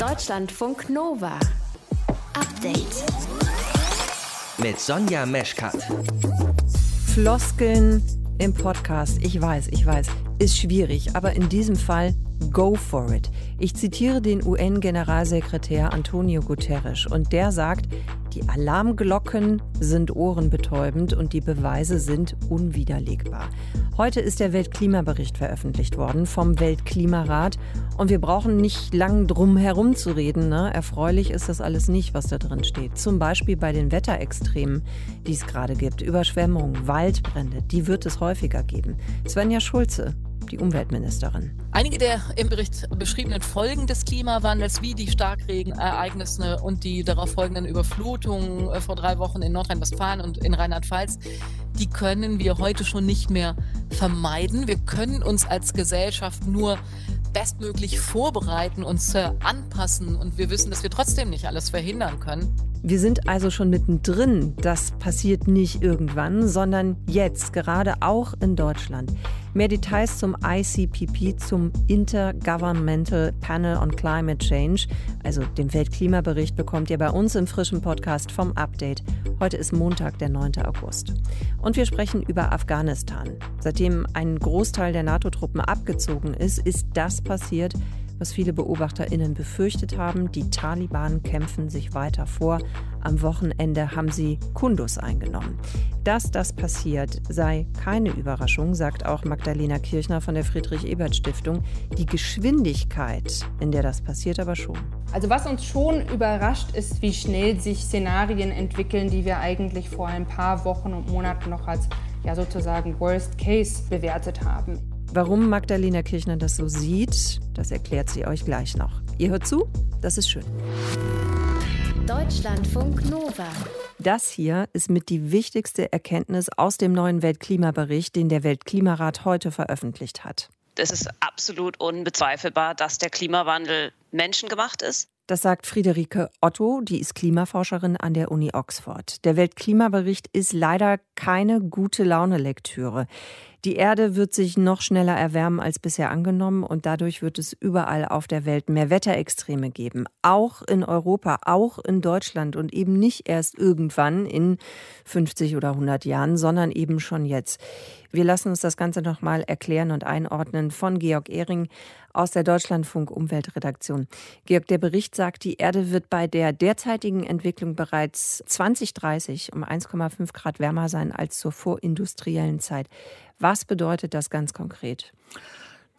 Deutschlandfunk Nova. Update. Mit Sonja Meschkat. Floskeln im Podcast, ich weiß, ich weiß, ist schwierig, aber in diesem Fall go for it. Ich zitiere den UN-Generalsekretär Antonio Guterres und der sagt, die Alarmglocken sind ohrenbetäubend und die Beweise sind unwiderlegbar. Heute ist der Weltklimabericht veröffentlicht worden vom Weltklimarat und wir brauchen nicht lang drum herum zu reden. Ne? Erfreulich ist das alles nicht, was da drin steht. Zum Beispiel bei den Wetterextremen, die es gerade gibt. Überschwemmungen, Waldbrände, die wird es häufiger geben. Svenja Schulze die Umweltministerin. Einige der im Bericht beschriebenen Folgen des Klimawandels, wie die Starkregenereignisse und die darauf folgenden Überflutungen äh, vor drei Wochen in Nordrhein-Westfalen und in Rheinland-Pfalz, die können wir heute schon nicht mehr vermeiden. Wir können uns als Gesellschaft nur bestmöglich vorbereiten, uns äh, anpassen und wir wissen, dass wir trotzdem nicht alles verhindern können. Wir sind also schon mittendrin. Das passiert nicht irgendwann, sondern jetzt, gerade auch in Deutschland. Mehr Details zum ICPP, zum Intergovernmental Panel on Climate Change, also dem Weltklimabericht, bekommt ihr bei uns im frischen Podcast vom Update. Heute ist Montag, der 9. August. Und wir sprechen über Afghanistan. Seitdem ein Großteil der NATO-Truppen abgezogen ist, ist das passiert, was viele BeobachterInnen befürchtet haben. Die Taliban kämpfen sich weiter vor. Am Wochenende haben sie Kundus eingenommen. Dass das passiert, sei keine Überraschung, sagt auch Magdalena Kirchner von der Friedrich-Ebert-Stiftung. Die Geschwindigkeit, in der das passiert, aber schon. Also was uns schon überrascht, ist, wie schnell sich Szenarien entwickeln, die wir eigentlich vor ein paar Wochen und Monaten noch als ja sozusagen Worst Case bewertet haben. Warum Magdalena Kirchner das so sieht, das erklärt sie euch gleich noch. Ihr hört zu, das ist schön. Deutschlandfunk Nova. Das hier ist mit die wichtigste Erkenntnis aus dem neuen Weltklimabericht, den der Weltklimarat heute veröffentlicht hat. Es ist absolut unbezweifelbar, dass der Klimawandel menschengemacht ist. Das sagt Friederike Otto, die ist Klimaforscherin an der Uni Oxford. Der Weltklimabericht ist leider keine gute Laune-Lektüre. Die Erde wird sich noch schneller erwärmen als bisher angenommen und dadurch wird es überall auf der Welt mehr Wetterextreme geben. Auch in Europa, auch in Deutschland und eben nicht erst irgendwann in 50 oder 100 Jahren, sondern eben schon jetzt. Wir lassen uns das Ganze nochmal erklären und einordnen von Georg Ehring aus der Deutschlandfunk Umweltredaktion. Georg, der Bericht sagt, die Erde wird bei der derzeitigen Entwicklung bereits 2030 um 1,5 Grad wärmer sein als zur vorindustriellen Zeit. Was bedeutet das ganz konkret?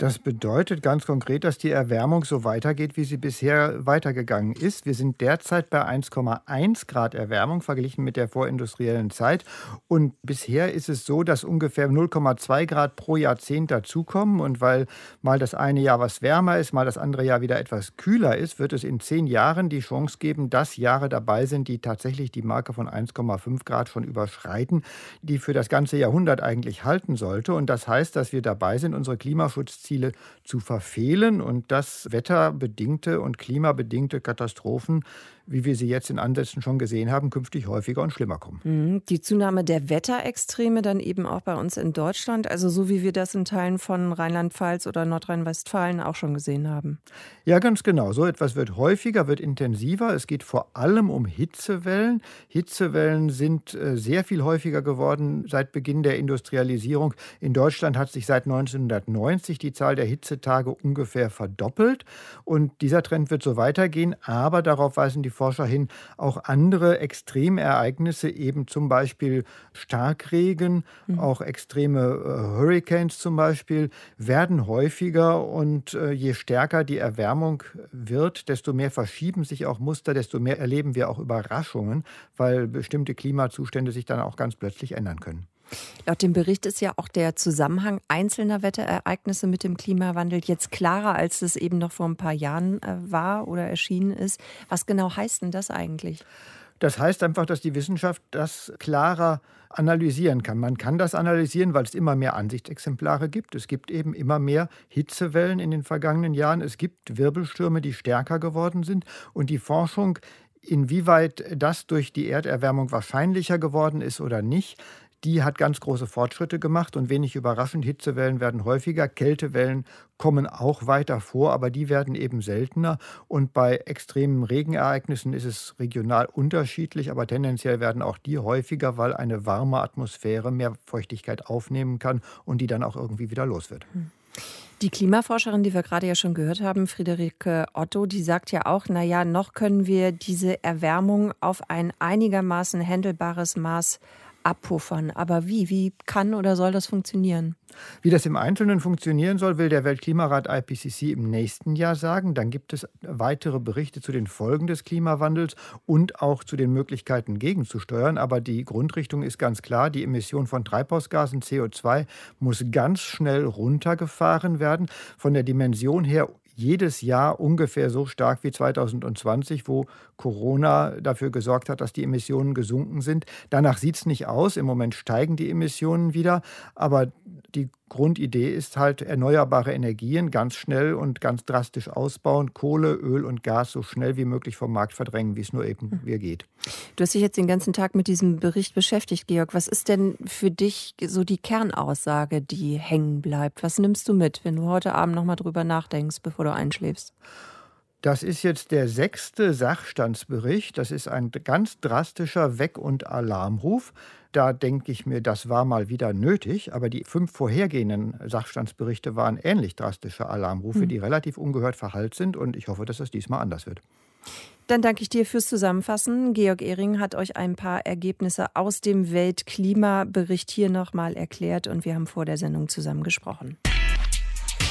Das bedeutet ganz konkret, dass die Erwärmung so weitergeht, wie sie bisher weitergegangen ist. Wir sind derzeit bei 1,1 Grad Erwärmung verglichen mit der vorindustriellen Zeit. Und bisher ist es so, dass ungefähr 0,2 Grad pro Jahrzehnt dazukommen. Und weil mal das eine Jahr was wärmer ist, mal das andere Jahr wieder etwas kühler ist, wird es in zehn Jahren die Chance geben, dass Jahre dabei sind, die tatsächlich die Marke von 1,5 Grad schon überschreiten, die für das ganze Jahrhundert eigentlich halten sollte. Und das heißt, dass wir dabei sind, unsere Klimaschutzziele Klimaziele zu verfehlen. Und dass wetterbedingte und klimabedingte Katastrophen wie wir sie jetzt in Ansätzen schon gesehen haben, künftig häufiger und schlimmer kommen. Mhm. Die Zunahme der Wetterextreme dann eben auch bei uns in Deutschland, also so wie wir das in Teilen von Rheinland-Pfalz oder Nordrhein-Westfalen auch schon gesehen haben. Ja, ganz genau. So etwas wird häufiger, wird intensiver. Es geht vor allem um Hitzewellen. Hitzewellen sind äh, sehr viel häufiger geworden seit Beginn der Industrialisierung. In Deutschland hat sich seit 1990 die Zahl der Hitzetage ungefähr verdoppelt. Und dieser Trend wird so weitergehen. Aber darauf weisen die Forscher hin, auch andere Extremereignisse, eben zum Beispiel Starkregen, mhm. auch extreme äh, Hurricanes zum Beispiel, werden häufiger und äh, je stärker die Erwärmung wird, desto mehr verschieben sich auch Muster, desto mehr erleben wir auch Überraschungen, weil bestimmte Klimazustände sich dann auch ganz plötzlich ändern können. Laut dem Bericht ist ja auch der Zusammenhang einzelner Wetterereignisse mit dem Klimawandel jetzt klarer, als es eben noch vor ein paar Jahren äh, war oder erschienen ist. Was genau heißt denn das eigentlich? Das heißt einfach, dass die Wissenschaft das klarer analysieren kann. Man kann das analysieren, weil es immer mehr Ansichtsexemplare gibt. Es gibt eben immer mehr Hitzewellen in den vergangenen Jahren. Es gibt Wirbelstürme, die stärker geworden sind. Und die Forschung Inwieweit das durch die Erderwärmung wahrscheinlicher geworden ist oder nicht, die hat ganz große Fortschritte gemacht und wenig überraschend, Hitzewellen werden häufiger, Kältewellen kommen auch weiter vor, aber die werden eben seltener. Und bei extremen Regenereignissen ist es regional unterschiedlich, aber tendenziell werden auch die häufiger, weil eine warme Atmosphäre mehr Feuchtigkeit aufnehmen kann und die dann auch irgendwie wieder los wird. Hm. Die Klimaforscherin, die wir gerade ja schon gehört haben, Friederike Otto, die sagt ja auch, na ja, noch können wir diese Erwärmung auf ein einigermaßen händelbares Maß abpuffern. Aber wie? Wie kann oder soll das funktionieren? Wie das im Einzelnen funktionieren soll, will der Weltklimarat IPCC im nächsten Jahr sagen. Dann gibt es weitere Berichte zu den Folgen des Klimawandels und auch zu den Möglichkeiten gegenzusteuern. Aber die Grundrichtung ist ganz klar. Die Emission von Treibhausgasen CO2 muss ganz schnell runtergefahren werden. Von der Dimension her jedes Jahr ungefähr so stark wie 2020, wo Corona dafür gesorgt hat, dass die Emissionen gesunken sind. Danach sieht es nicht aus. Im Moment steigen die Emissionen wieder. Aber die Grundidee ist halt erneuerbare Energien ganz schnell und ganz drastisch ausbauen, Kohle, Öl und Gas so schnell wie möglich vom Markt verdrängen, wie es nur eben mhm. geht. Du hast dich jetzt den ganzen Tag mit diesem Bericht beschäftigt, Georg. Was ist denn für dich so die Kernaussage, die hängen bleibt? Was nimmst du mit, wenn du heute Abend noch mal drüber nachdenkst, bevor du einschläfst? Das ist jetzt der sechste Sachstandsbericht. Das ist ein ganz drastischer Weck- und Alarmruf. Da denke ich mir, das war mal wieder nötig. Aber die fünf vorhergehenden Sachstandsberichte waren ähnlich drastische Alarmrufe, mhm. die relativ ungehört verhallt sind. Und ich hoffe, dass das diesmal anders wird. Dann danke ich dir fürs Zusammenfassen. Georg Ehring hat euch ein paar Ergebnisse aus dem Weltklimabericht hier nochmal erklärt und wir haben vor der Sendung zusammen gesprochen.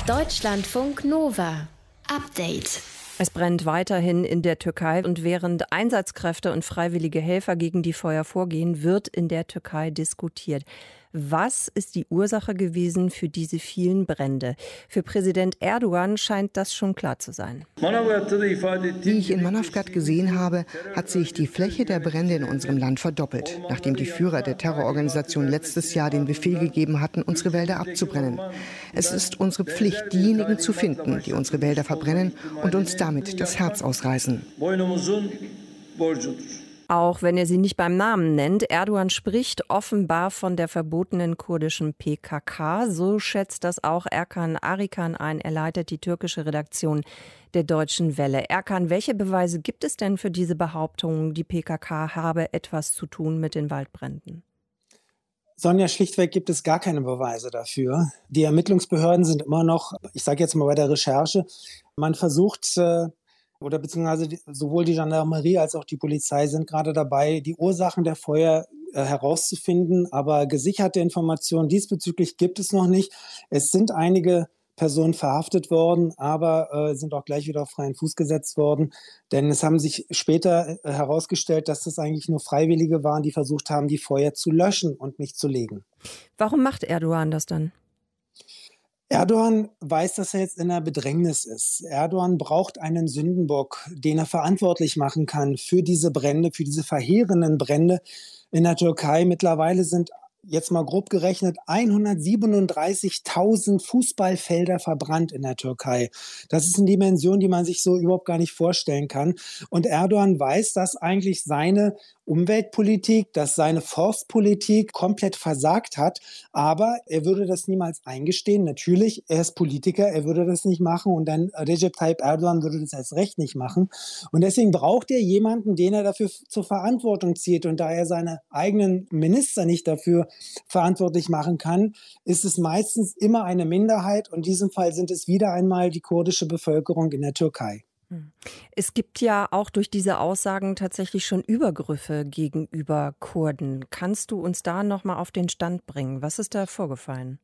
Deutschlandfunk Nova. Update. Es brennt weiterhin in der Türkei und während Einsatzkräfte und freiwillige Helfer gegen die Feuer vorgehen, wird in der Türkei diskutiert. Was ist die Ursache gewesen für diese vielen Brände? Für Präsident Erdogan scheint das schon klar zu sein. Wie ich in Manavgat gesehen habe, hat sich die Fläche der Brände in unserem Land verdoppelt, nachdem die Führer der Terrororganisation letztes Jahr den Befehl gegeben hatten, unsere Wälder abzubrennen. Es ist unsere Pflicht, diejenigen zu finden, die unsere Wälder verbrennen und uns damit das Herz ausreißen. Auch wenn er sie nicht beim Namen nennt, Erdogan spricht offenbar von der verbotenen kurdischen PKK. So schätzt das auch Erkan Arikan ein. Er leitet die türkische Redaktion der Deutschen Welle. Erkan, welche Beweise gibt es denn für diese Behauptung, die PKK habe etwas zu tun mit den Waldbränden? Sonja, schlichtweg gibt es gar keine Beweise dafür. Die Ermittlungsbehörden sind immer noch, ich sage jetzt mal bei der Recherche, man versucht äh, oder beziehungsweise sowohl die Gendarmerie als auch die Polizei sind gerade dabei, die Ursachen der Feuer äh, herauszufinden. Aber gesicherte Informationen diesbezüglich gibt es noch nicht. Es sind einige Personen verhaftet worden, aber äh, sind auch gleich wieder auf freien Fuß gesetzt worden. Denn es haben sich später äh, herausgestellt, dass das eigentlich nur Freiwillige waren, die versucht haben, die Feuer zu löschen und nicht zu legen. Warum macht Erdogan das dann? Erdogan weiß, dass er jetzt in einer Bedrängnis ist. Erdogan braucht einen Sündenbock, den er verantwortlich machen kann für diese Brände, für diese verheerenden Brände in der Türkei. Mittlerweile sind jetzt mal grob gerechnet 137.000 Fußballfelder verbrannt in der Türkei. Das ist eine Dimension, die man sich so überhaupt gar nicht vorstellen kann. Und Erdogan weiß, dass eigentlich seine Umweltpolitik, dass seine Forstpolitik komplett versagt hat. Aber er würde das niemals eingestehen. Natürlich, er ist Politiker, er würde das nicht machen und dann Recep Tayyip Erdogan würde das als Recht nicht machen. Und deswegen braucht er jemanden, den er dafür zur Verantwortung zieht. Und da er seine eigenen Minister nicht dafür verantwortlich machen kann, ist es meistens immer eine Minderheit. Und in diesem Fall sind es wieder einmal die kurdische Bevölkerung in der Türkei. Es gibt ja auch durch diese Aussagen tatsächlich schon Übergriffe gegenüber Kurden. Kannst du uns da noch mal auf den Stand bringen? Was ist da vorgefallen?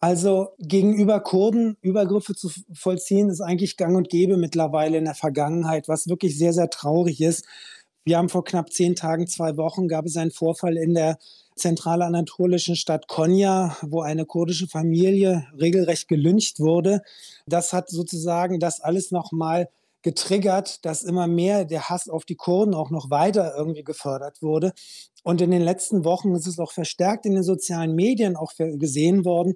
Also gegenüber Kurden Übergriffe zu vollziehen, ist eigentlich gang und gäbe mittlerweile in der Vergangenheit, was wirklich sehr, sehr traurig ist. Wir haben vor knapp zehn Tagen, zwei Wochen, gab es einen Vorfall in der zentralanatolischen Stadt Konya, wo eine kurdische Familie regelrecht gelyncht wurde. Das hat sozusagen das alles nochmal getriggert, dass immer mehr der Hass auf die Kurden auch noch weiter irgendwie gefördert wurde. Und in den letzten Wochen ist es auch verstärkt in den sozialen Medien auch gesehen worden,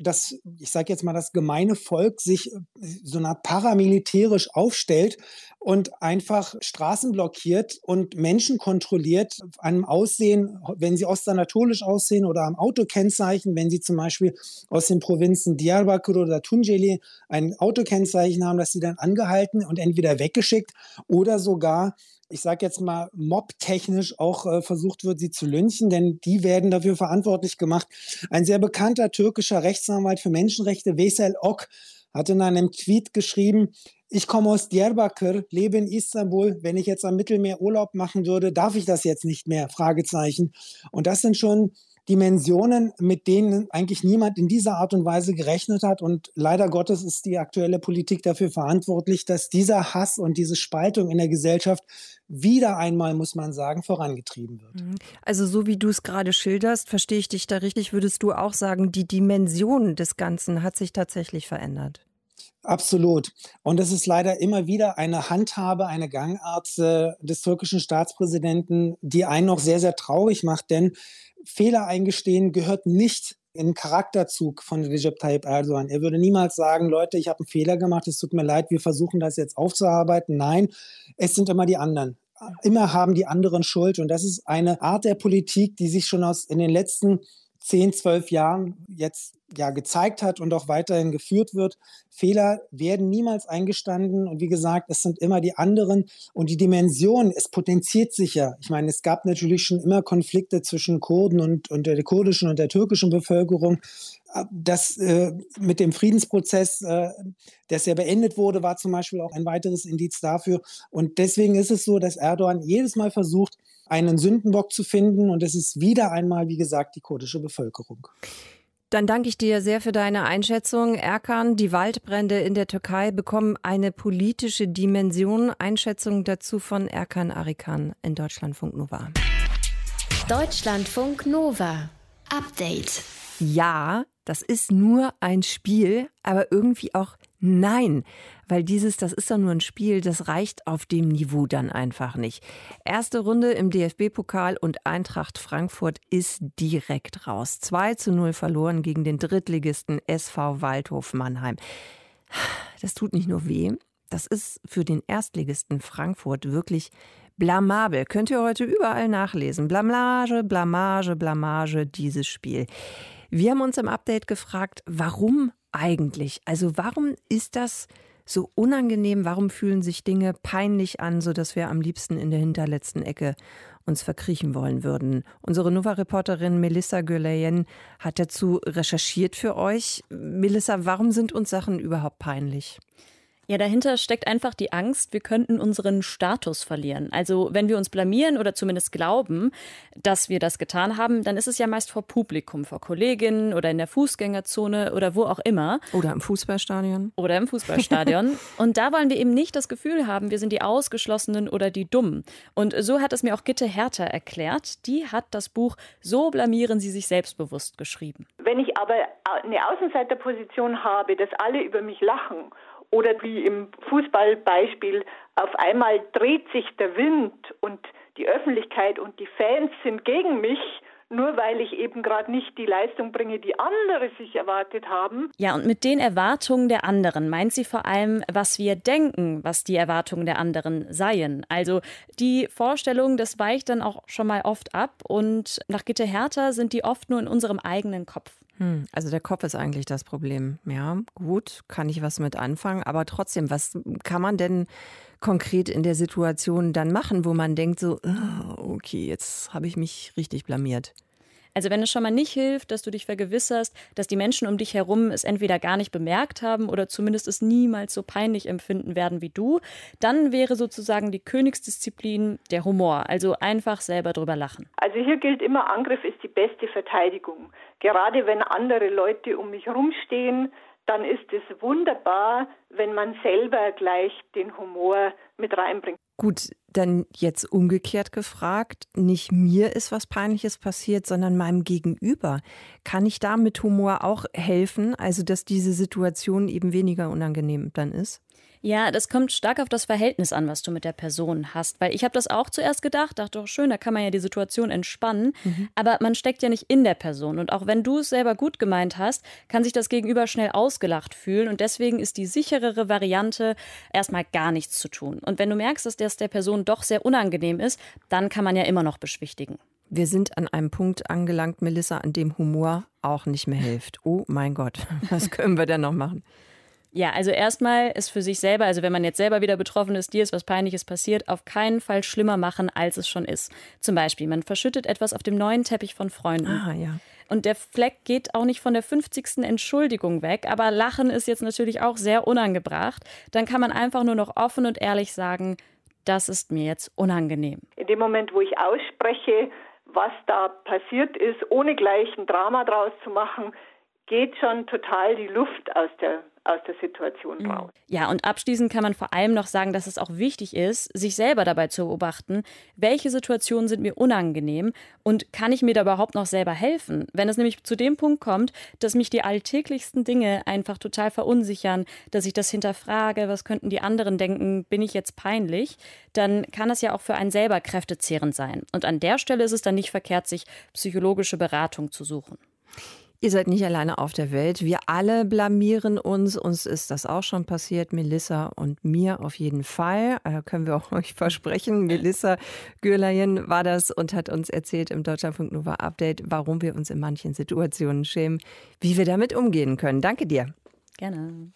dass, ich sage jetzt mal, das gemeine Volk sich äh, so einer paramilitärisch aufstellt und einfach Straßen blockiert und Menschen kontrolliert einem Aussehen, wenn sie ostanatolisch aussehen oder am Autokennzeichen, wenn sie zum Beispiel aus den Provinzen Diyarbakir oder Tunceli ein Autokennzeichen haben, dass sie dann angehalten und entweder weggeschickt oder sogar ich sage jetzt mal, mobtechnisch auch äh, versucht wird, sie zu lynchen, denn die werden dafür verantwortlich gemacht. Ein sehr bekannter türkischer Rechtsanwalt für Menschenrechte, Vesel Ok, hat in einem Tweet geschrieben, ich komme aus Diyarbakir, lebe in Istanbul. Wenn ich jetzt am Mittelmeer Urlaub machen würde, darf ich das jetzt nicht mehr? Fragezeichen. Und das sind schon Dimensionen, mit denen eigentlich niemand in dieser Art und Weise gerechnet hat. Und leider Gottes ist die aktuelle Politik dafür verantwortlich, dass dieser Hass und diese Spaltung in der Gesellschaft wieder einmal, muss man sagen, vorangetrieben wird. Mhm. Also so wie du es gerade schilderst, verstehe ich dich da richtig, würdest du auch sagen, die Dimension des Ganzen hat sich tatsächlich verändert. Absolut. Und es ist leider immer wieder eine Handhabe, eine Gangart des türkischen Staatspräsidenten, die einen noch sehr, sehr traurig macht, denn Fehler eingestehen gehört nicht in Charakterzug von Recep Tayyip Erdogan. Er würde niemals sagen, Leute, ich habe einen Fehler gemacht, es tut mir leid, wir versuchen das jetzt aufzuarbeiten. Nein, es sind immer die anderen. Immer haben die anderen Schuld. Und das ist eine Art der Politik, die sich schon aus in den letzten 10, 12 Jahren jetzt ja gezeigt hat und auch weiterhin geführt wird. Fehler werden niemals eingestanden und wie gesagt, es sind immer die anderen und die Dimension, es potenziert sich ja. Ich meine, es gab natürlich schon immer Konflikte zwischen Kurden und, und der kurdischen und der türkischen Bevölkerung. Das äh, mit dem Friedensprozess, äh, der ja beendet wurde, war zum Beispiel auch ein weiteres Indiz dafür. Und deswegen ist es so, dass Erdogan jedes Mal versucht, einen Sündenbock zu finden. Und es ist wieder einmal, wie gesagt, die kurdische Bevölkerung. Dann danke ich dir sehr für deine Einschätzung. Erkan, die Waldbrände in der Türkei bekommen eine politische Dimension. Einschätzung dazu von Erkan Arikan in Deutschlandfunk Nova. Deutschlandfunk Nova. Update. Ja, das ist nur ein Spiel, aber irgendwie auch nein, weil dieses, das ist doch nur ein Spiel, das reicht auf dem Niveau dann einfach nicht. Erste Runde im DFB-Pokal und Eintracht Frankfurt ist direkt raus. 2 zu 0 verloren gegen den Drittligisten SV Waldhof Mannheim. Das tut nicht nur weh, das ist für den Erstligisten Frankfurt wirklich blamabel. Könnt ihr heute überall nachlesen. Blamage, Blamage, Blamage, dieses Spiel. Wir haben uns im Update gefragt, warum eigentlich? Also warum ist das so unangenehm? Warum fühlen sich Dinge peinlich an, sodass wir am liebsten in der hinterletzten Ecke uns verkriechen wollen würden? Unsere Nova-Reporterin Melissa Güleyen hat dazu recherchiert für euch. Melissa, warum sind uns Sachen überhaupt peinlich? Ja, dahinter steckt einfach die Angst, wir könnten unseren Status verlieren. Also wenn wir uns blamieren oder zumindest glauben, dass wir das getan haben, dann ist es ja meist vor Publikum, vor Kolleginnen oder in der Fußgängerzone oder wo auch immer. Oder im Fußballstadion. Oder im Fußballstadion. Und da wollen wir eben nicht das Gefühl haben, wir sind die Ausgeschlossenen oder die Dummen. Und so hat es mir auch Gitte Hertha erklärt. Die hat das Buch So blamieren Sie sich selbstbewusst geschrieben. Wenn ich aber eine Außenseiterposition habe, dass alle über mich lachen oder wie im Fußballbeispiel, auf einmal dreht sich der Wind und die Öffentlichkeit und die Fans sind gegen mich, nur weil ich eben gerade nicht die Leistung bringe, die andere sich erwartet haben. Ja, und mit den Erwartungen der anderen meint sie vor allem, was wir denken, was die Erwartungen der anderen seien. Also die Vorstellung, das weicht dann auch schon mal oft ab und nach Gitte Hertha sind die oft nur in unserem eigenen Kopf. Hm, also der Kopf ist eigentlich das Problem. Ja, gut, kann ich was mit anfangen, aber trotzdem, was kann man denn konkret in der Situation dann machen, wo man denkt so, ah, okay, jetzt habe ich mich richtig blamiert? Also wenn es schon mal nicht hilft, dass du dich vergewisserst, dass die Menschen um dich herum es entweder gar nicht bemerkt haben oder zumindest es niemals so peinlich empfinden werden wie du, dann wäre sozusagen die Königsdisziplin der Humor, also einfach selber drüber lachen. Also hier gilt immer, Angriff ist die beste Verteidigung. Gerade wenn andere Leute um mich rumstehen, dann ist es wunderbar, wenn man selber gleich den Humor mit reinbringt. Gut, dann jetzt umgekehrt gefragt, nicht mir ist was Peinliches passiert, sondern meinem Gegenüber. Kann ich da mit Humor auch helfen, also dass diese Situation eben weniger unangenehm dann ist? Ja, das kommt stark auf das Verhältnis an, was du mit der Person hast. Weil ich habe das auch zuerst gedacht, dachte doch schön, da kann man ja die Situation entspannen. Mhm. Aber man steckt ja nicht in der Person. Und auch wenn du es selber gut gemeint hast, kann sich das Gegenüber schnell ausgelacht fühlen. Und deswegen ist die sicherere Variante, erstmal gar nichts zu tun. Und wenn du merkst, dass das der Person doch sehr unangenehm ist, dann kann man ja immer noch beschwichtigen. Wir sind an einem Punkt angelangt, Melissa, an dem Humor auch nicht mehr hilft. Oh mein Gott, was können wir denn noch machen? Ja, also erstmal ist für sich selber, also wenn man jetzt selber wieder betroffen ist, dir ist was Peinliches passiert, auf keinen Fall schlimmer machen, als es schon ist. Zum Beispiel, man verschüttet etwas auf dem neuen Teppich von Freunden. Ah, ja. Und der Fleck geht auch nicht von der 50. Entschuldigung weg, aber Lachen ist jetzt natürlich auch sehr unangebracht. Dann kann man einfach nur noch offen und ehrlich sagen, das ist mir jetzt unangenehm. In dem Moment, wo ich ausspreche, was da passiert ist, ohne gleich ein Drama draus zu machen, geht schon total die Luft aus der aus der Situation mhm. raus. Ja, und abschließend kann man vor allem noch sagen, dass es auch wichtig ist, sich selber dabei zu beobachten, welche Situationen sind mir unangenehm und kann ich mir da überhaupt noch selber helfen? Wenn es nämlich zu dem Punkt kommt, dass mich die alltäglichsten Dinge einfach total verunsichern, dass ich das hinterfrage, was könnten die anderen denken, bin ich jetzt peinlich, dann kann das ja auch für einen selber kräftezehrend sein. Und an der Stelle ist es dann nicht verkehrt, sich psychologische Beratung zu suchen. Ihr seid nicht alleine auf der Welt. Wir alle blamieren uns. Uns ist das auch schon passiert, Melissa und mir auf jeden Fall. Äh, können wir auch euch versprechen. Melissa Gürleyen war das und hat uns erzählt im Deutschlandfunk Nova Update, warum wir uns in manchen Situationen schämen, wie wir damit umgehen können. Danke dir. Gerne.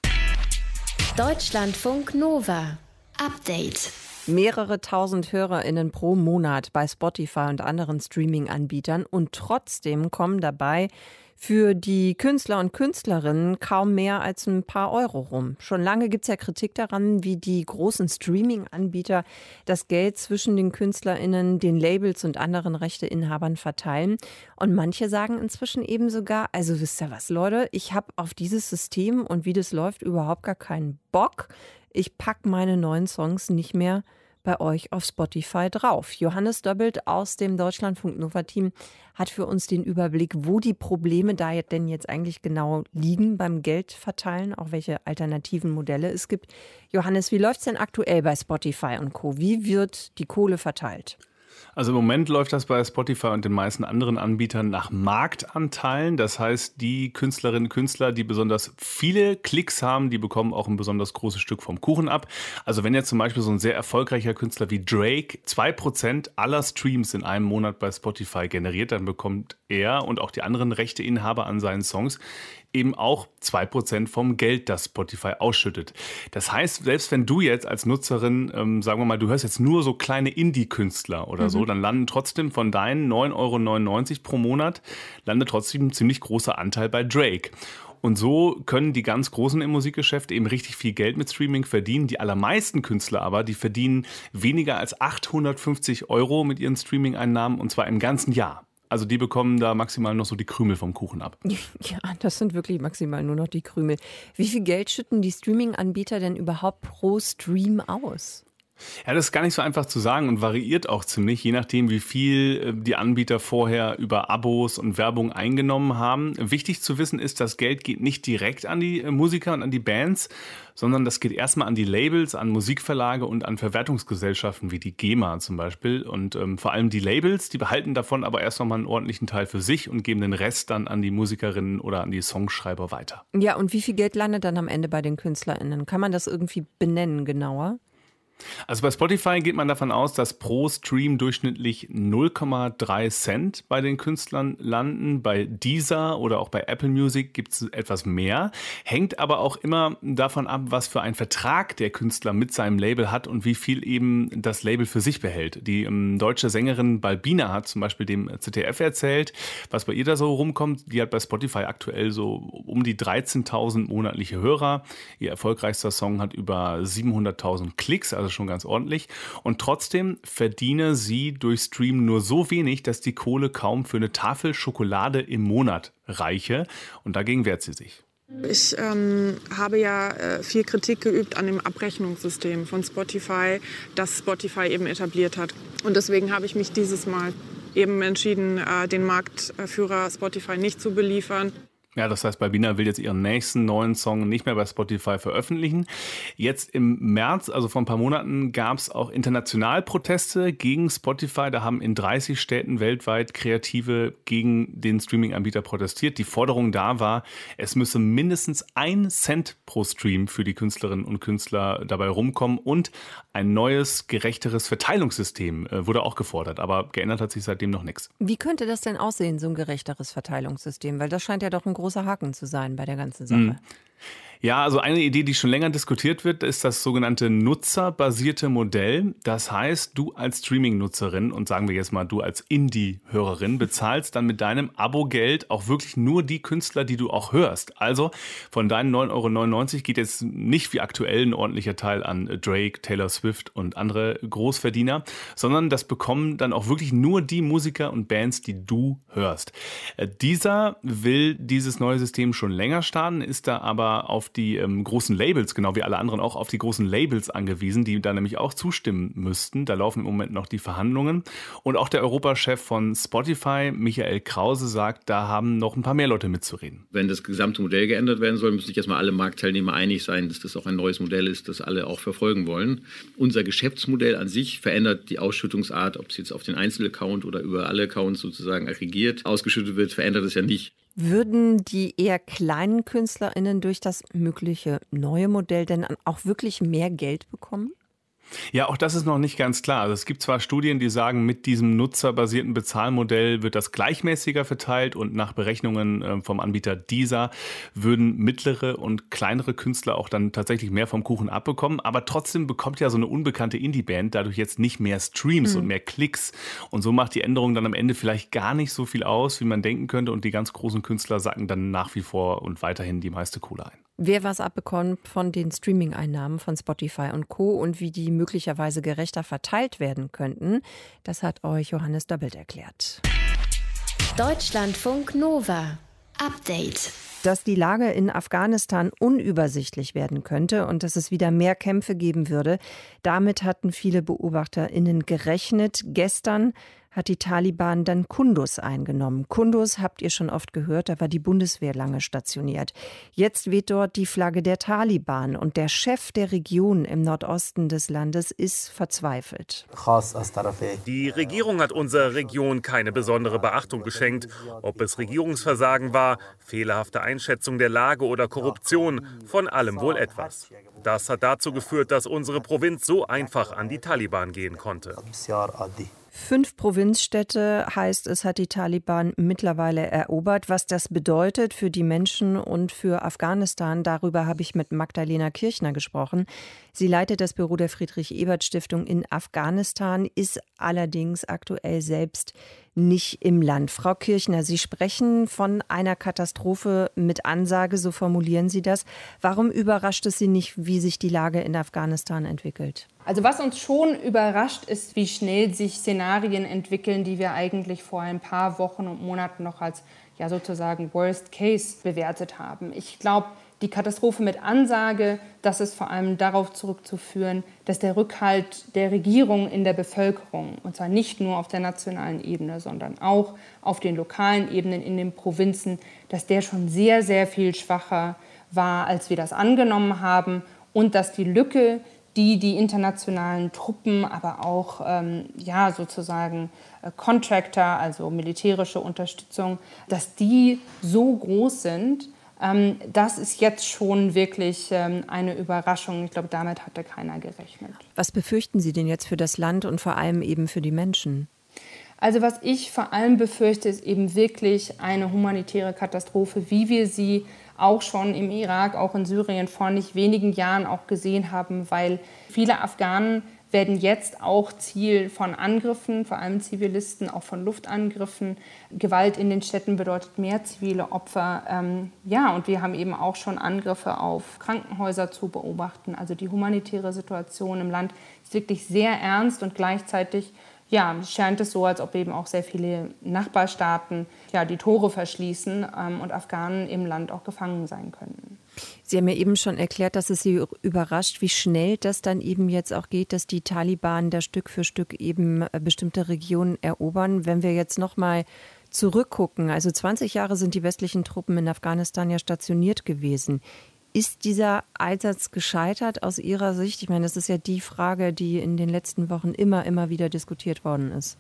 Deutschlandfunk Nova Update. Mehrere tausend HörerInnen pro Monat bei Spotify und anderen Streaming-Anbietern und trotzdem kommen dabei für die Künstler und Künstlerinnen kaum mehr als ein paar Euro rum. Schon lange gibt es ja Kritik daran, wie die großen Streaming-Anbieter das Geld zwischen den KünstlerInnen, den Labels und anderen Rechteinhabern verteilen. Und manche sagen inzwischen eben sogar, also wisst ihr was, Leute, ich habe auf dieses System und wie das läuft überhaupt gar keinen Bock. Ich packe meine neuen Songs nicht mehr bei euch auf Spotify drauf. Johannes Doppelt aus dem Deutschlandfunk Nova Team hat für uns den Überblick, wo die Probleme da denn jetzt eigentlich genau liegen beim Geldverteilen, auch welche alternativen Modelle es gibt. Johannes, wie läuft es denn aktuell bei Spotify und Co? Wie wird die Kohle verteilt? Also im Moment läuft das bei Spotify und den meisten anderen Anbietern nach Marktanteilen. Das heißt, die Künstlerinnen und Künstler, die besonders viele Klicks haben, die bekommen auch ein besonders großes Stück vom Kuchen ab. Also wenn jetzt zum Beispiel so ein sehr erfolgreicher Künstler wie Drake 2% aller Streams in einem Monat bei Spotify generiert, dann bekommt er und auch die anderen Rechteinhaber an seinen Songs eben auch 2% vom Geld, das Spotify ausschüttet. Das heißt, selbst wenn du jetzt als Nutzerin, ähm, sagen wir mal, du hörst jetzt nur so kleine Indie-Künstler oder mhm. so, dann landen trotzdem von deinen 9,99 Euro pro Monat, landet trotzdem ein ziemlich großer Anteil bei Drake. Und so können die ganz Großen im Musikgeschäft eben richtig viel Geld mit Streaming verdienen. Die allermeisten Künstler aber, die verdienen weniger als 850 Euro mit ihren Streaming-Einnahmen und zwar im ganzen Jahr. Also die bekommen da maximal noch so die Krümel vom Kuchen ab. Ja, das sind wirklich maximal nur noch die Krümel. Wie viel Geld schütten die Streaming-Anbieter denn überhaupt pro Stream aus? Ja, das ist gar nicht so einfach zu sagen und variiert auch ziemlich, je nachdem, wie viel äh, die Anbieter vorher über Abos und Werbung eingenommen haben. Wichtig zu wissen ist, das Geld geht nicht direkt an die äh, Musiker und an die Bands, sondern das geht erstmal an die Labels, an Musikverlage und an Verwertungsgesellschaften wie die GEMA zum Beispiel. Und ähm, vor allem die Labels, die behalten davon aber erst nochmal einen ordentlichen Teil für sich und geben den Rest dann an die Musikerinnen oder an die Songschreiber weiter. Ja, und wie viel Geld landet dann am Ende bei den KünstlerInnen? Kann man das irgendwie benennen genauer? Also bei Spotify geht man davon aus, dass pro Stream durchschnittlich 0,3 Cent bei den Künstlern landen. Bei Deezer oder auch bei Apple Music gibt es etwas mehr. Hängt aber auch immer davon ab, was für einen Vertrag der Künstler mit seinem Label hat und wie viel eben das Label für sich behält. Die ähm, deutsche Sängerin Balbina hat zum Beispiel dem ZDF erzählt, was bei ihr da so rumkommt. Die hat bei Spotify aktuell so um die 13.000 monatliche Hörer. Ihr erfolgreichster Song hat über 700.000 Klicks, also schon ganz ordentlich. Und trotzdem verdiene sie durch Stream nur so wenig, dass die Kohle kaum für eine Tafel Schokolade im Monat reiche. Und dagegen wehrt sie sich. Ich ähm, habe ja äh, viel Kritik geübt an dem Abrechnungssystem von Spotify, das Spotify eben etabliert hat. Und deswegen habe ich mich dieses Mal eben entschieden, äh, den Marktführer Spotify nicht zu beliefern. Ja, das heißt, Balbina will jetzt ihren nächsten neuen Song nicht mehr bei Spotify veröffentlichen. Jetzt im März, also vor ein paar Monaten, gab es auch international Proteste gegen Spotify. Da haben in 30 Städten weltweit Kreative gegen den Streaming-Anbieter protestiert. Die Forderung da war, es müsse mindestens ein Cent pro Stream für die Künstlerinnen und Künstler dabei rumkommen und ein neues, gerechteres Verteilungssystem äh, wurde auch gefordert. Aber geändert hat sich seitdem noch nichts. Wie könnte das denn aussehen, so ein gerechteres Verteilungssystem? Weil das scheint ja doch ein großer Haken zu sein bei der ganzen Sache. Mhm. Ja, also eine Idee, die schon länger diskutiert wird, ist das sogenannte nutzerbasierte Modell. Das heißt, du als Streaming-Nutzerin und sagen wir jetzt mal du als Indie-Hörerin bezahlst dann mit deinem Abo-Geld auch wirklich nur die Künstler, die du auch hörst. Also von deinen 9,99 Euro geht jetzt nicht wie aktuell ein ordentlicher Teil an Drake, Taylor Swift und andere Großverdiener, sondern das bekommen dann auch wirklich nur die Musiker und Bands, die du hörst. Äh, dieser will dieses neue System schon länger starten, ist da aber auf die ähm, großen Labels, genau wie alle anderen auch auf die großen Labels angewiesen, die da nämlich auch zustimmen müssten. Da laufen im Moment noch die Verhandlungen. Und auch der Europachef von Spotify, Michael Krause, sagt, da haben noch ein paar mehr Leute mitzureden. Wenn das gesamte Modell geändert werden soll, müssen sich erstmal alle Marktteilnehmer einig sein, dass das auch ein neues Modell ist, das alle auch verfolgen wollen. Unser Geschäftsmodell an sich verändert die Ausschüttungsart, ob es jetzt auf den Einzelaccount oder über alle Accounts sozusagen aggregiert ausgeschüttet wird, verändert es ja nicht. Würden die eher kleinen KünstlerInnen durch das mögliche neue Modell denn auch wirklich mehr Geld bekommen? Ja, auch das ist noch nicht ganz klar. Also es gibt zwar Studien, die sagen, mit diesem nutzerbasierten Bezahlmodell wird das gleichmäßiger verteilt und nach Berechnungen ähm, vom Anbieter Deezer würden mittlere und kleinere Künstler auch dann tatsächlich mehr vom Kuchen abbekommen. Aber trotzdem bekommt ja so eine unbekannte Indie-Band dadurch jetzt nicht mehr Streams mhm. und mehr Klicks. Und so macht die Änderung dann am Ende vielleicht gar nicht so viel aus, wie man denken könnte. Und die ganz großen Künstler sacken dann nach wie vor und weiterhin die meiste Kohle ein wer was abbekommt von den Streaming-Einnahmen von Spotify und Co. und wie die möglicherweise gerechter verteilt werden könnten, das hat euch Johannes Doppelt erklärt. Deutschlandfunk Nova. Update. Dass die Lage in Afghanistan unübersichtlich werden könnte und dass es wieder mehr Kämpfe geben würde, damit hatten viele BeobachterInnen gerechnet. Gestern hat die Taliban dann Kundus eingenommen. Kundus habt ihr schon oft gehört, da war die Bundeswehr lange stationiert. Jetzt weht dort die Flagge der Taliban und der Chef der Region im Nordosten des Landes ist verzweifelt. Die Regierung hat unserer Region keine besondere Beachtung geschenkt. Ob es Regierungsversagen war, fehlerhafte Einschätzung der Lage oder Korruption, von allem wohl etwas. Das hat dazu geführt, dass unsere Provinz so einfach an die Taliban gehen konnte. Fünf Provinzstädte heißt es, hat die Taliban mittlerweile erobert. Was das bedeutet für die Menschen und für Afghanistan, darüber habe ich mit Magdalena Kirchner gesprochen. Sie leitet das Büro der Friedrich-Ebert-Stiftung in Afghanistan, ist allerdings aktuell selbst nicht im Land. Frau Kirchner, Sie sprechen von einer Katastrophe mit Ansage, so formulieren Sie das. Warum überrascht es Sie nicht, wie sich die Lage in Afghanistan entwickelt? Also was uns schon überrascht, ist, wie schnell sich Szenarien entwickeln, die wir eigentlich vor ein paar Wochen und Monaten noch als ja sozusagen Worst Case bewertet haben. Ich glaube, die Katastrophe mit Ansage, das ist vor allem darauf zurückzuführen, dass der Rückhalt der Regierung in der Bevölkerung, und zwar nicht nur auf der nationalen Ebene, sondern auch auf den lokalen Ebenen in den Provinzen, dass der schon sehr, sehr viel schwacher war, als wir das angenommen haben. Und dass die Lücke, die die internationalen Truppen, aber auch ähm, ja, sozusagen äh, Contractor, also militärische Unterstützung, dass die so groß sind, das ist jetzt schon wirklich ähm, eine Überraschung. Ich glaube, damit hatte keiner gerechnet. Was befürchten Sie denn jetzt für das Land und vor allem eben für die Menschen? Also was ich vor allem befürchte, ist eben wirklich eine humanitäre Katastrophe, wie wir sie auch schon im Irak, auch in Syrien vor nicht wenigen Jahren auch gesehen haben, weil viele Afghanen werden jetzt auch Ziel von Angriffen, vor allem Zivilisten, auch von Luftangriffen. Gewalt in den Städten bedeutet mehr zivile Opfer. Ähm, ja, und wir haben eben auch schon Angriffe auf Krankenhäuser zu beobachten. Also die humanitäre Situation im Land ist wirklich sehr ernst und gleichzeitig ja, scheint es so, als ob eben auch sehr viele Nachbarstaaten ja, die Tore verschließen ähm, und Afghanen im Land auch gefangen sein könnten. Sie haben ja eben schon erklärt, dass es Sie überrascht, wie schnell das dann eben jetzt auch geht, dass die Taliban da Stück für Stück eben äh, bestimmte Regionen erobern. Wenn wir jetzt noch mal zurückgucken, also 20 Jahre sind die westlichen Truppen in Afghanistan ja stationiert gewesen. Ist dieser Einsatz gescheitert aus Ihrer Sicht? Ich meine, das ist ja die Frage, die in den letzten Wochen immer, immer wieder diskutiert worden ist.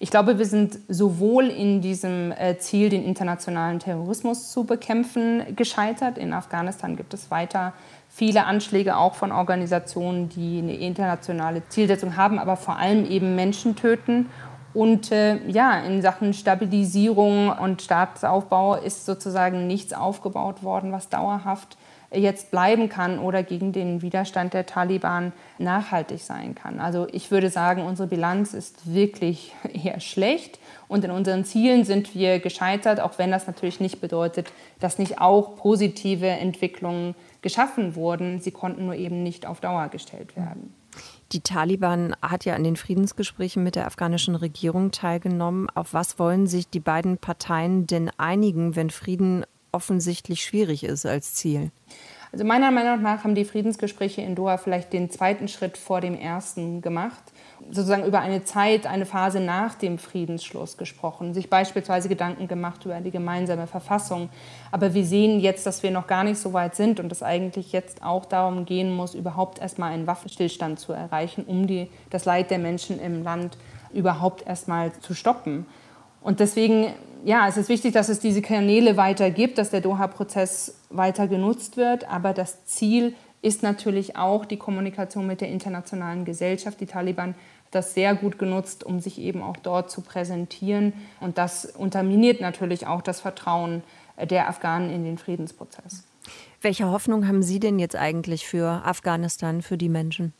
Ich glaube, wir sind sowohl in diesem äh, Ziel, den internationalen Terrorismus zu bekämpfen, gescheitert. In Afghanistan gibt es weiter viele Anschläge auch von Organisationen, die eine internationale Zielsetzung haben, aber vor allem eben Menschen töten. Und äh, ja, in Sachen Stabilisierung und Staatsaufbau ist sozusagen nichts aufgebaut worden, was dauerhaft jetzt bleiben kann oder gegen den Widerstand der Taliban nachhaltig sein kann. Also ich würde sagen, unsere Bilanz ist wirklich eher schlecht und in unseren Zielen sind wir gescheitert, auch wenn das natürlich nicht bedeutet, dass nicht auch positive Entwicklungen geschaffen wurden. Sie konnten nur eben nicht auf Dauer gestellt werden. Die Taliban hat ja an den Friedensgesprächen mit der afghanischen Regierung teilgenommen. Auf was wollen sich die beiden Parteien denn einigen, wenn Frieden offensichtlich schwierig ist als Ziel? Also meiner Meinung nach haben die Friedensgespräche in Doha vielleicht den zweiten Schritt vor dem ersten gemacht. Sozusagen über eine Zeit, eine Phase nach dem Friedensschluss gesprochen, sich beispielsweise Gedanken gemacht über die gemeinsame Verfassung. Aber wir sehen jetzt, dass wir noch gar nicht so weit sind und es eigentlich jetzt auch darum gehen muss, überhaupt erstmal einen Waffenstillstand zu erreichen, um die, das Leid der Menschen im Land überhaupt erstmal zu stoppen. Und deswegen, ja, es ist wichtig, dass es diese Kanäle weiter gibt, dass der Doha-Prozess weiter genutzt wird. Aber das Ziel ist natürlich auch die Kommunikation mit der internationalen Gesellschaft. Die Taliban das sehr gut genutzt, um sich eben auch dort zu präsentieren. Und das unterminiert natürlich auch das Vertrauen der Afghanen in den Friedensprozess. Welche Hoffnung haben Sie denn jetzt eigentlich für Afghanistan, für die Menschen?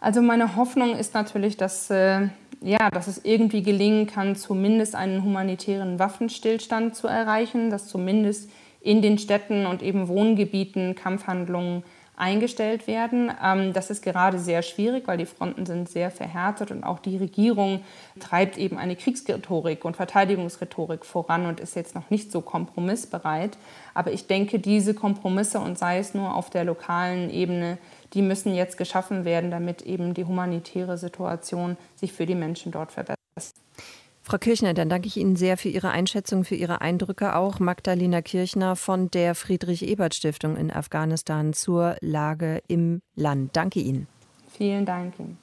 Also meine Hoffnung ist natürlich, dass äh, ja, dass es irgendwie gelingen kann, zumindest einen humanitären Waffenstillstand zu erreichen, dass zumindest in den Städten und eben Wohngebieten Kampfhandlungen eingestellt werden. Ähm, das ist gerade sehr schwierig, weil die Fronten sind sehr verhärtet und auch die Regierung treibt eben eine Kriegsrhetorik und Verteidigungsrhetorik voran und ist jetzt noch nicht so kompromissbereit. Aber ich denke, diese Kompromisse und sei es nur auf der lokalen Ebene, die müssen jetzt geschaffen werden, damit eben die humanitäre Situation sich für die Menschen dort verbessert. Frau Kirchner, dann danke ich Ihnen sehr für Ihre Einschätzung, für Ihre Eindrücke auch. Magdalena Kirchner von der Friedrich-Ebert-Stiftung in Afghanistan zur Lage im Land. Danke Ihnen. Vielen Dank Ihnen.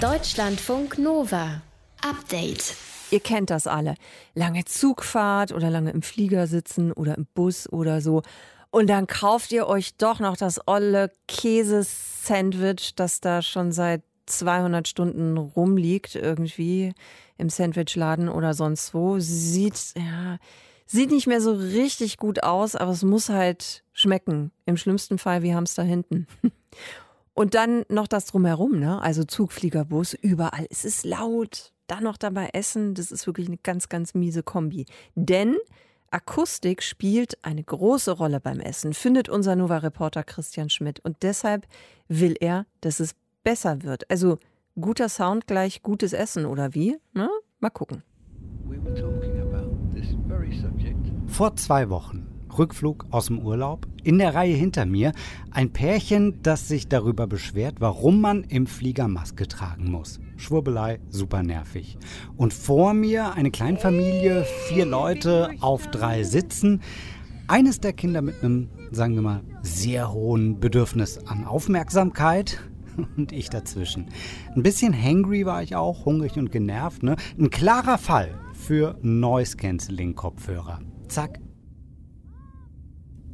Deutschlandfunk Nova. Update. Ihr kennt das alle. Lange Zugfahrt oder lange im Flieger sitzen oder im Bus oder so. Und dann kauft ihr euch doch noch das olle Käsesandwich, das da schon seit 200 Stunden rumliegt irgendwie im Sandwichladen oder sonst wo. Sieht, ja, sieht nicht mehr so richtig gut aus, aber es muss halt schmecken. Im schlimmsten Fall wie Hamster hinten. Und dann noch das drumherum, ne? Also Zugfliegerbus, überall. Es ist laut. Dann noch dabei essen, das ist wirklich eine ganz, ganz miese Kombi. Denn Akustik spielt eine große Rolle beim Essen, findet unser Nova-Reporter Christian Schmidt. Und deshalb will er, dass es besser wird. Also guter Sound gleich gutes Essen, oder wie? Na, mal gucken. Vor zwei Wochen Rückflug aus dem Urlaub. In der Reihe hinter mir ein Pärchen, das sich darüber beschwert, warum man im Flieger Maske tragen muss. Schwurbelei, super nervig. Und vor mir eine Kleinfamilie, vier Leute auf drei Sitzen. Eines der Kinder mit einem, sagen wir mal, sehr hohen Bedürfnis an Aufmerksamkeit und ich dazwischen. Ein bisschen hangry war ich auch, hungrig und genervt. Ne? Ein klarer Fall für Noise Cancelling Kopfhörer. Zack,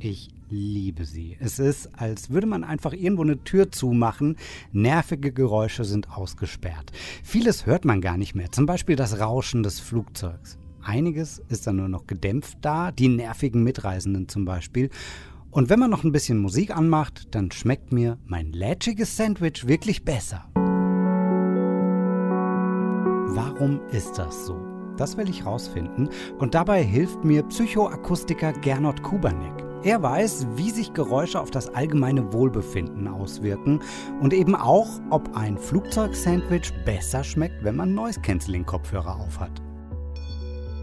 ich liebe sie. Es ist, als würde man einfach irgendwo eine Tür zumachen. Nervige Geräusche sind ausgesperrt. Vieles hört man gar nicht mehr, zum Beispiel das Rauschen des Flugzeugs. Einiges ist dann nur noch gedämpft da, die nervigen Mitreisenden zum Beispiel. Und wenn man noch ein bisschen Musik anmacht, dann schmeckt mir mein lätschiges Sandwich wirklich besser. Warum ist das so? Das will ich rausfinden und dabei hilft mir Psychoakustiker Gernot Kubanek. Er weiß, wie sich Geräusche auf das allgemeine Wohlbefinden auswirken und eben auch, ob ein Flugzeugsandwich besser schmeckt, wenn man Noise-Canceling-Kopfhörer aufhat.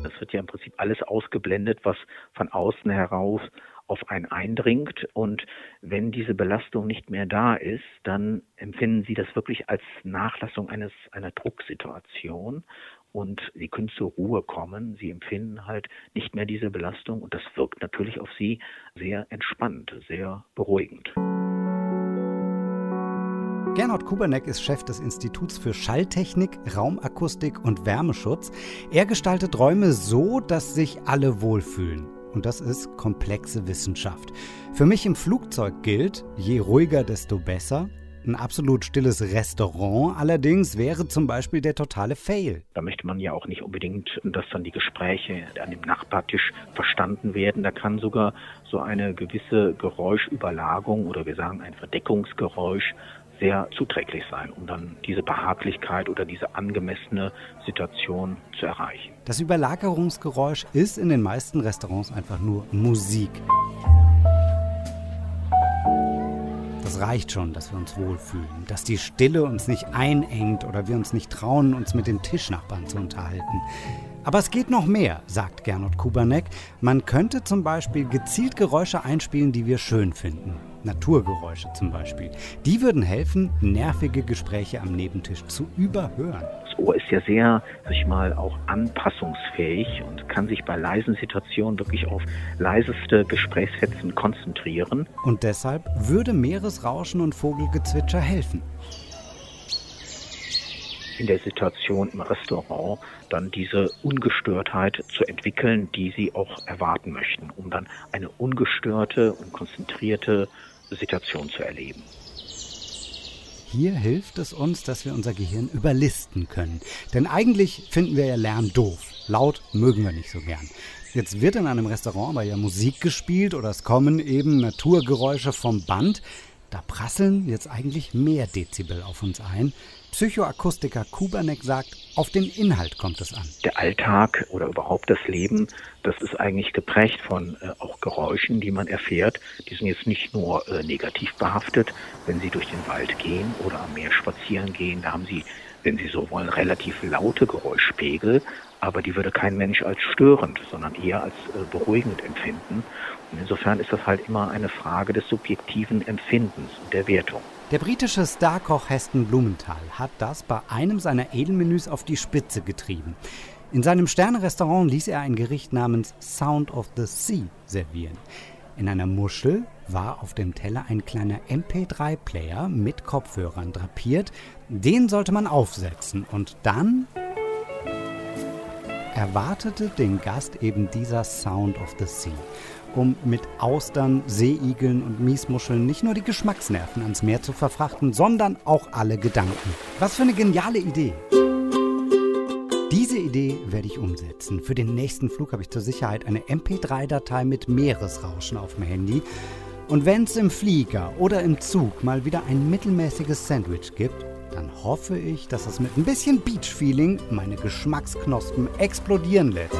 Es wird ja im Prinzip alles ausgeblendet, was von außen heraus auf einen eindringt. Und wenn diese Belastung nicht mehr da ist, dann empfinden Sie das wirklich als Nachlassung eines, einer Drucksituation. Und sie können zur Ruhe kommen. Sie empfinden halt nicht mehr diese Belastung und das wirkt natürlich auf sie sehr entspannt, sehr beruhigend. Gernot Kuberneck ist Chef des Instituts für Schalltechnik, Raumakustik und Wärmeschutz. Er gestaltet Räume so, dass sich alle wohlfühlen. Und das ist komplexe Wissenschaft. Für mich im Flugzeug gilt, je ruhiger, desto besser. Ein absolut stilles Restaurant allerdings wäre zum Beispiel der totale Fail. Da möchte man ja auch nicht unbedingt, dass dann die Gespräche an dem Nachbartisch verstanden werden. Da kann sogar so eine gewisse Geräuschüberlagung oder wir sagen ein Verdeckungsgeräusch sehr zuträglich sein, um dann diese Behaglichkeit oder diese angemessene Situation zu erreichen. Das Überlagerungsgeräusch ist in den meisten Restaurants einfach nur Musik. Das reicht schon, dass wir uns wohlfühlen, dass die Stille uns nicht einengt oder wir uns nicht trauen, uns mit dem Tischnachbarn zu unterhalten. Aber es geht noch mehr, sagt Gernot Kuberneck. Man könnte zum Beispiel gezielt Geräusche einspielen, die wir schön finden. Naturgeräusche zum Beispiel. Die würden helfen, nervige Gespräche am Nebentisch zu überhören. Ohr ist ja sehr, sag ich mal, auch anpassungsfähig und kann sich bei leisen Situationen wirklich auf leiseste Gesprächsfetzen konzentrieren. Und deshalb würde Meeresrauschen und Vogelgezwitscher helfen in der Situation im Restaurant dann diese Ungestörtheit zu entwickeln, die sie auch erwarten möchten, um dann eine ungestörte und konzentrierte Situation zu erleben. Hier hilft es uns, dass wir unser Gehirn überlisten können. Denn eigentlich finden wir ja Lärm doof. Laut mögen wir nicht so gern. Jetzt wird in einem Restaurant aber ja Musik gespielt oder es kommen eben Naturgeräusche vom Band. Da prasseln jetzt eigentlich mehr Dezibel auf uns ein. Psychoakustiker Kuberneck sagt, auf den Inhalt kommt es an. Der Alltag oder überhaupt das Leben, das ist eigentlich geprägt von äh, auch Geräuschen, die man erfährt. Die sind jetzt nicht nur äh, negativ behaftet, wenn Sie durch den Wald gehen oder am Meer spazieren gehen, da haben Sie, wenn Sie so wollen, relativ laute Geräuschpegel, aber die würde kein Mensch als störend, sondern eher als äh, beruhigend empfinden. Und insofern ist das halt immer eine Frage des subjektiven Empfindens und der Wertung. Der britische Starkoch Heston Blumenthal hat das bei einem seiner Edelmenüs auf die Spitze getrieben. In seinem Sternerestaurant ließ er ein Gericht namens Sound of the Sea servieren. In einer Muschel war auf dem Teller ein kleiner MP3-Player mit Kopfhörern drapiert. Den sollte man aufsetzen und dann erwartete den Gast eben dieser Sound of the Sea um mit Austern, Seeigeln und Miesmuscheln nicht nur die Geschmacksnerven ans Meer zu verfrachten, sondern auch alle Gedanken. Was für eine geniale Idee! Diese Idee werde ich umsetzen. Für den nächsten Flug habe ich zur Sicherheit eine MP3-Datei mit Meeresrauschen auf dem Handy. Und wenn es im Flieger oder im Zug mal wieder ein mittelmäßiges Sandwich gibt, dann hoffe ich, dass es mit ein bisschen Beach-Feeling meine Geschmacksknospen explodieren lässt.